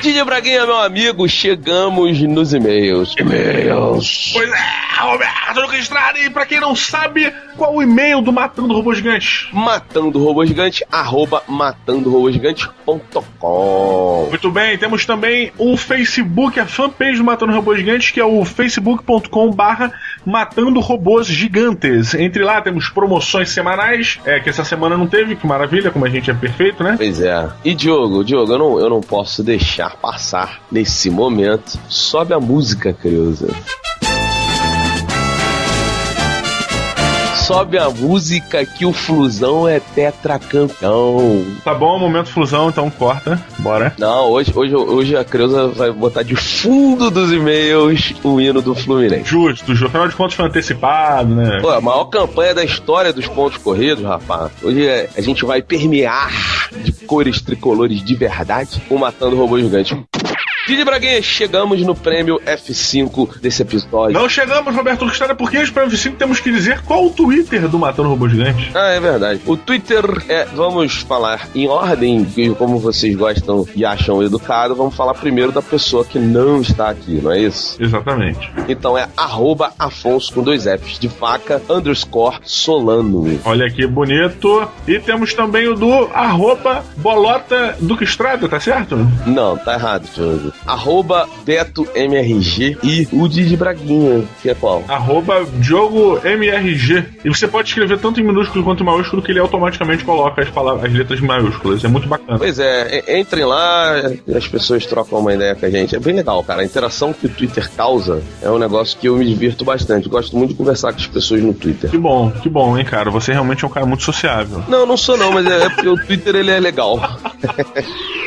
Didi Braguinha, meu amigo, chegamos nos e-mails. E-mails. Pois é, Roberto Lucas Estrada, e pra quem não sabe, qual o e-mail do Matando Robô Gigante? Matando Robô Gigante, arroba matandorobogigante.com. Muito bem, temos também o Facebook, a fanpage do Matando Robôs Gigantes, que é o facebook.com barra Matando Robôs Gigantes. Entre lá temos promoções semanais, é, que essa semana não teve, que maravilha, como a gente é perfeito, né? Pois é. E Diogo, Diogo, eu não, eu não posso deixar passar nesse momento. Sobe a música, Creuza. Sobe a música que o Flusão é tetracampeão. Tá bom, momento fusão, então corta. Bora. Não, hoje, hoje, hoje a Creuza vai botar de fundo dos e-mails o hino do Fluminense. Justo, justo. Afinal de contas foi antecipado, né? Pô, a maior campanha da história dos pontos corridos, rapaz. Hoje é- a gente vai permear de cores tricolores de verdade o Matando Robô Gigante. Didi Braguinha, chegamos no prêmio F5 desse episódio. Não chegamos, Roberto Lucas, porque antes para F5 temos que dizer qual o Twitter do Matando Robô Gigante. Ah, é verdade. O Twitter é, vamos falar em ordem, como vocês gostam e acham educado, vamos falar primeiro da pessoa que não está aqui, não é isso? Exatamente. Então é arroba Afonso com dois Fs de faca, underscore Solano. Olha que bonito. E temos também o do arroba Bolota Duque Estrada, tá certo? Não, tá errado, Diogo. Arroba Beto MRG e o Didi Braguinha, que é qual? Arroba Diogo MRG. E você pode escrever tanto em minúsculo quanto em maiúsculo que ele automaticamente coloca as, palavras, as letras maiúsculas. É muito bacana. Pois é, entrem lá, as pessoas trocam uma ideia com a gente. É bem legal, cara. A interação que o Twitter causa é um negócio que eu me divirto bastante. Gosto muito de conversar com as pessoas no Twitter. Que bom, que bom, hein, cara. Você realmente é um cara muito sociável. Não, não sou não, mas é, é porque o Twitter ele é legal. *laughs*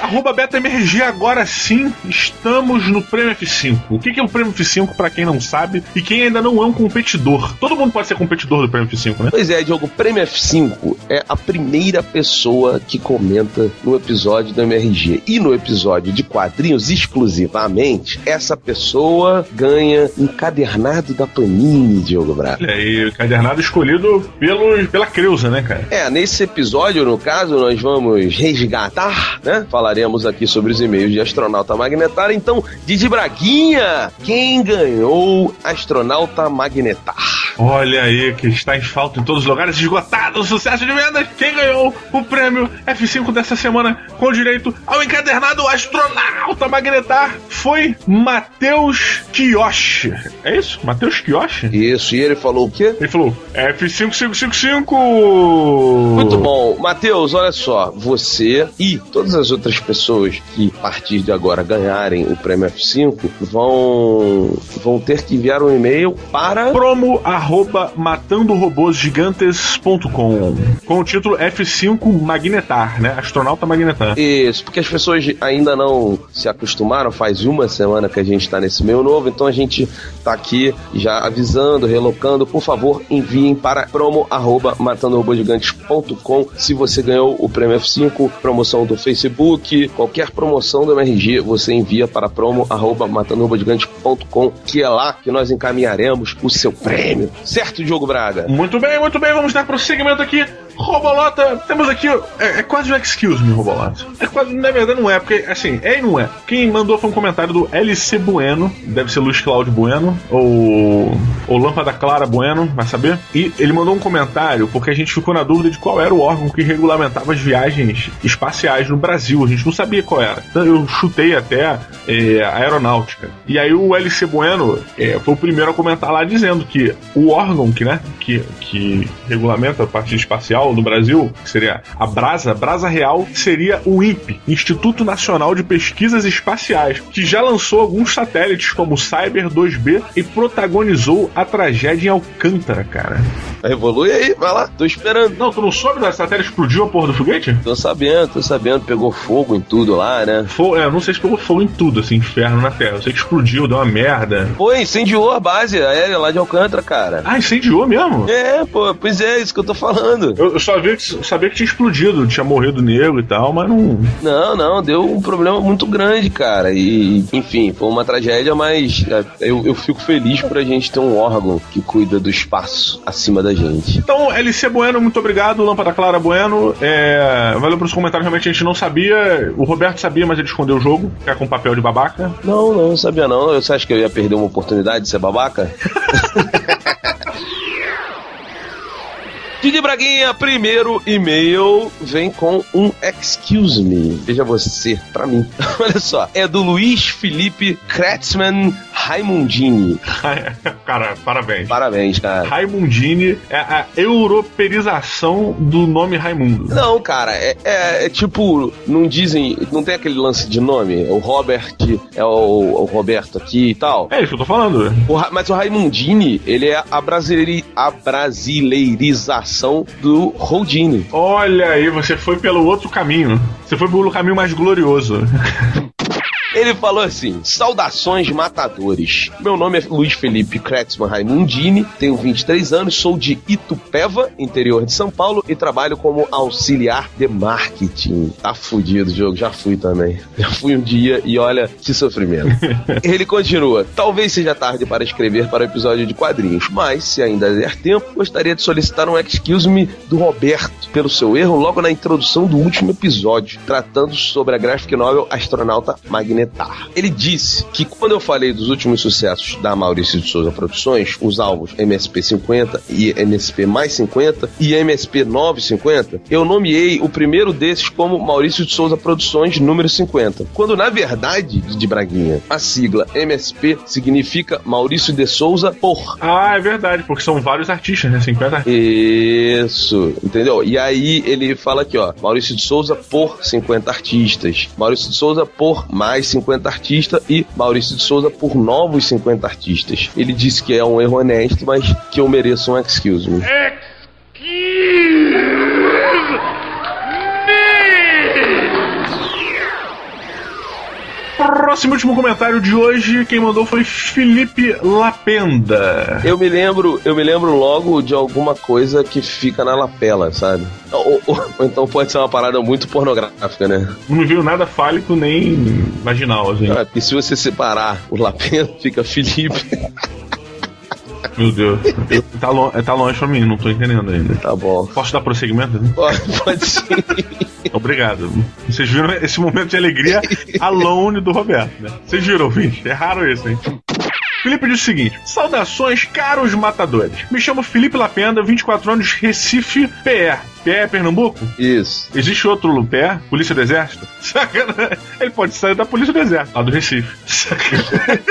Arroba BetaMRG, agora sim, estamos no Prêmio F5. O que é o Prêmio F5, pra quem não sabe, e quem ainda não é um competidor? Todo mundo pode ser competidor do Prêmio F5, né? Pois é, Diogo, o Prêmio F5 é a primeira pessoa que comenta no episódio do MRG. E no episódio de quadrinhos, exclusivamente, essa pessoa ganha um cadernado da Panini, Diogo Braga. Olha aí, o cadernado escolhido pelo, pela Creuza, né, cara? É, nesse episódio, no caso, nós vamos resgatar, né? Falaremos aqui sobre os e-mails de Astronauta Magnetar. Então, Didi Braguinha, quem ganhou Astronauta Magnetar? Olha aí, que está em falta em todos os lugares, esgotado o sucesso de vendas. Quem ganhou o prêmio F5 dessa semana com direito ao encadernado astronauta magnetar foi Matheus Kiyoshi. É isso? Matheus Kiyoshi? Isso, e ele falou o quê? Ele falou F5555. Muito bom. Matheus, olha só, você e todas as outras pessoas que a partir de agora ganharem o prêmio F5 vão, vão ter que enviar um e-mail para promo arroba matandorobôsgigantes.com com o título F5 Magnetar, né? Astronauta Magnetar. Isso, porque as pessoas ainda não se acostumaram, faz uma semana que a gente está nesse meio novo, então a gente está aqui já avisando, relocando, por favor, enviem para promo arroba matandorobôsgigantes.com se você ganhou o prêmio F5, promoção do Facebook, qualquer promoção do MRG, você envia para promo arroba matandorobôsgigantes.com, que é lá que nós encaminharemos o seu prêmio. Certo, Diogo Braga? Muito bem, muito bem, vamos dar prosseguimento aqui. Robolota, temos aqui. É, é quase um excuse me, Robolota. É quase, na verdade, não é, porque assim, é e não é. Quem mandou foi um comentário do LC Bueno, deve ser Luiz Cláudio Bueno, ou, ou Lâmpada Clara Bueno, vai saber. E ele mandou um comentário porque a gente ficou na dúvida de qual era o órgão que regulamentava as viagens espaciais no Brasil. A gente não sabia qual era. Então eu chutei até é, a aeronáutica. E aí o LC Bueno é, foi o primeiro a comentar lá dizendo que o órgão que, né, que, que regulamenta a parte espacial no Brasil, que seria a Brasa, Brasa Real, seria o INPE, Instituto Nacional de Pesquisas Espaciais, que já lançou alguns satélites como o Cyber 2B e protagonizou a tragédia em Alcântara, cara. Evolui aí, vai lá, tô esperando. Não, tu não soube da satélite explodiu a porra do foguete? Tô sabendo, tô sabendo, pegou fogo em tudo lá, né? Fo é, não sei se pegou fogo em tudo, assim, inferno na Terra. Eu sei que explodiu, deu uma merda. Pô, incendiou a base aérea lá de Alcântara, cara. Ah, incendiou mesmo? É, pô, pois é, isso que eu tô falando. Eu, eu só vi que, sabia que tinha explodido, tinha morrido negro e tal, mas não. Não, não, deu um problema muito grande, cara. E, enfim, foi uma tragédia, mas é, eu, eu fico feliz por a gente ter um órgão que cuida do espaço acima da gente. Então, LC Bueno, muito obrigado. Lâmpada Clara Bueno. É, valeu pelos comentários, realmente a gente não sabia. O Roberto sabia, mas ele escondeu o jogo, que é com papel de babaca. Não, não, não sabia não. Você acha que eu ia perder uma oportunidade de ser babaca? *laughs* Didi Braguinha, primeiro e-mail vem com um excuse me. Veja você, pra mim. *laughs* Olha só, é do Luiz Felipe Kretzmann Raimundini. *laughs* cara, parabéns. Parabéns, cara. Raimundini é a europeização do nome Raimundo. Não, cara, é, é- é tipo, não dizem, não tem aquele lance de nome? O Robert é o, o Roberto aqui e tal. É isso que eu tô falando. O mas o Raimundini, ele é a, brasileiri, a brasileirização do Houdini. Olha aí, você foi pelo outro caminho. Você foi pelo caminho mais glorioso. *laughs* Ele falou assim: Saudações matadores. Meu nome é Luiz Felipe Kretzmann Raimundini, tenho 23 anos, sou de Itupeva, interior de São Paulo, e trabalho como auxiliar de marketing. Tá fudido o jogo, já fui também. *laughs* Já fui um dia e olha que sofrimento. *laughs* Ele continua: Talvez seja tarde para escrever para o episódio de quadrinhos, mas se ainda der tempo, gostaria de solicitar um excuse me do Roberto pelo seu erro logo na introdução do último episódio, tratando sobre a graphic novel Astronauta Ele disse que quando eu falei dos últimos sucessos da Maurício de Souza Produções, os álbuns MSP 50 e MSP mais 50 e MSP 950, eu nomeei o primeiro desses como Maurício de Souza Produções número 50. Quando na verdade, de Braguinha, a sigla MSP significa Maurício de Souza por Ah, é verdade, porque são vários artistas, né? 50 artistas. isso, entendeu? E aí ele fala aqui, ó, Maurício de Souza por 50 artistas, Maurício de Souza por mais 50 artistas e Maurício de Souza por novos 50 artistas. Ele disse que é um erro honesto, mas que eu mereço um excuse me. Próximo e último comentário de hoje, quem mandou foi Felipe Lapenda. Eu me lembro, eu me lembro logo de alguma coisa que fica na lapela, sabe? Ou, ou- ou então pode ser uma parada muito pornográfica, né? Não me veio nada fálico nem vaginal, assim. Ah, porque se você separar o lapela, *laughs* fica Felipe. *laughs* Meu Deus. Eu- tá, lo- tá longe pra mim, não tô entendendo ainda. Tá bom. Posso dar prosseguimento? Pode, pode sim. Obrigado. Vocês viram esse momento de alegria alone do Roberto, né? Vocês viram, bicho? É raro isso, hein? Felipe diz o seguinte: Saudações, caros matadores. Me chamo Felipe Lapenda, 24 anos, Recife, PR. PR é Pernambuco? Isso. Existe outro PR? Polícia do Exército? *laughs* Sacanagem. Ele pode sair da Polícia do Exército, lá do Recife. Sacanagem.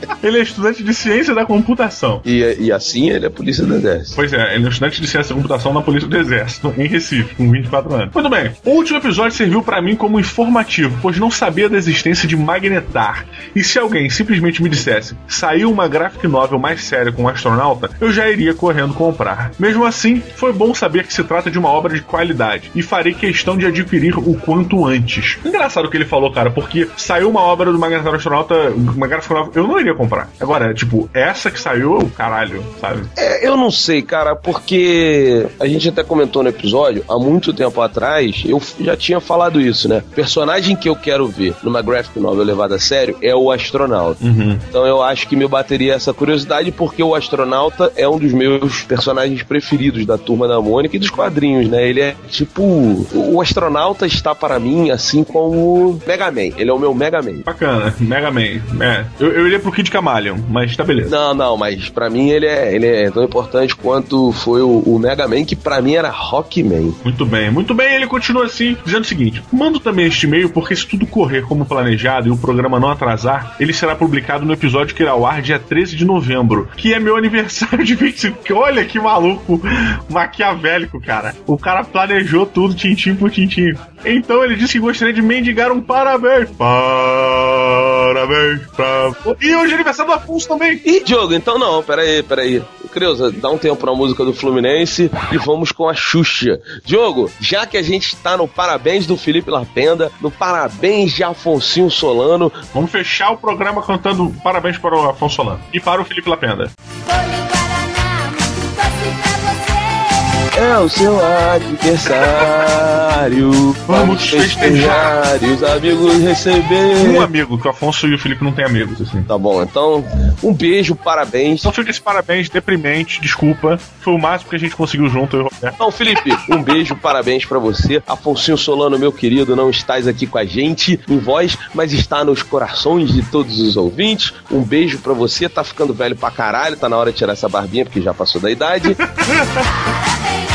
*laughs* Ele é estudante de ciência da computação. E, e assim ele é polícia do exército. Pois é, ele é estudante de ciência da computação na Polícia do Exército, em Recife, com 24 anos. Muito bem, o último episódio serviu pra mim como informativo, pois não sabia da existência de Magnetar. E se alguém simplesmente me dissesse, saiu uma graphic novel mais séria com um astronauta, eu já iria correndo comprar. Mesmo assim, foi bom saber que se trata de uma obra de qualidade, e farei questão de adquirir o quanto antes. Engraçado o que ele falou, cara, porque saiu uma obra do Magnetar Astronauta, uma graphic novel, eu não iria comprar. Agora, tipo, essa que saiu, caralho, sabe? É, eu não sei, cara, porque a gente até comentou no episódio, há muito tempo atrás, eu já tinha falado isso, né? O personagem que eu quero ver numa graphic novel levada a sério é o astronauta. Uhum. Então eu acho que me bateria essa curiosidade, porque o astronauta é um dos meus personagens preferidos da turma da Mônica e dos quadrinhos, né? Ele é tipo. O astronauta está para mim assim como o Mega Man. Ele é o meu Mega Man. Bacana, Mega Man. É, eu, eu iria pro Kid Camaleon, mas tá beleza. Não, não, mas pra mim ele é, ele é tão importante quanto foi o, o Mega Man, que pra mim era Rockman. Muito bem, muito bem. Ele continua assim, dizendo o seguinte: mando também este e-mail porque se tudo correr como planejado e o programa não atrasar, ele será publicado no episódio que irá ao ar dia 13 de novembro, que é meu *laughs* aniversário de 25. Olha que maluco, maquiavélico, cara. O cara planejou tudo, tintim por tintim. Então ele disse que gostaria de mendigar um parabéns. Parabéns pra. E hoje é aniversário do Afonso também. Ih, Diogo, então não, peraí, peraí. Creuza, dá um tempo na música do Fluminense e vamos com a Xuxa. Diogo, já que a gente tá no parabéns do Felipe Lapenda, no parabéns de Afonsinho Solano, Vamos fechar o programa cantando parabéns para o Afonso Solano e para o Felipe Lapenda. É o seu aniversário. Vamos festejar. e os amigos receber. Um amigo, que o Afonso e o Felipe não têm amigos, assim. Tá bom, então, um beijo, parabéns. Só fica esse parabéns, deprimente, desculpa. Foi o máximo que a gente conseguiu junto, eu e o Roberto. Então, Felipe, um beijo, parabéns pra você. Afonso Solano, meu querido, não estás aqui com a gente em voz, mas está nos corações de todos os ouvintes. Um beijo pra você, tá ficando velho pra caralho, tá na hora de tirar essa barbinha, porque já passou da idade. *laughs*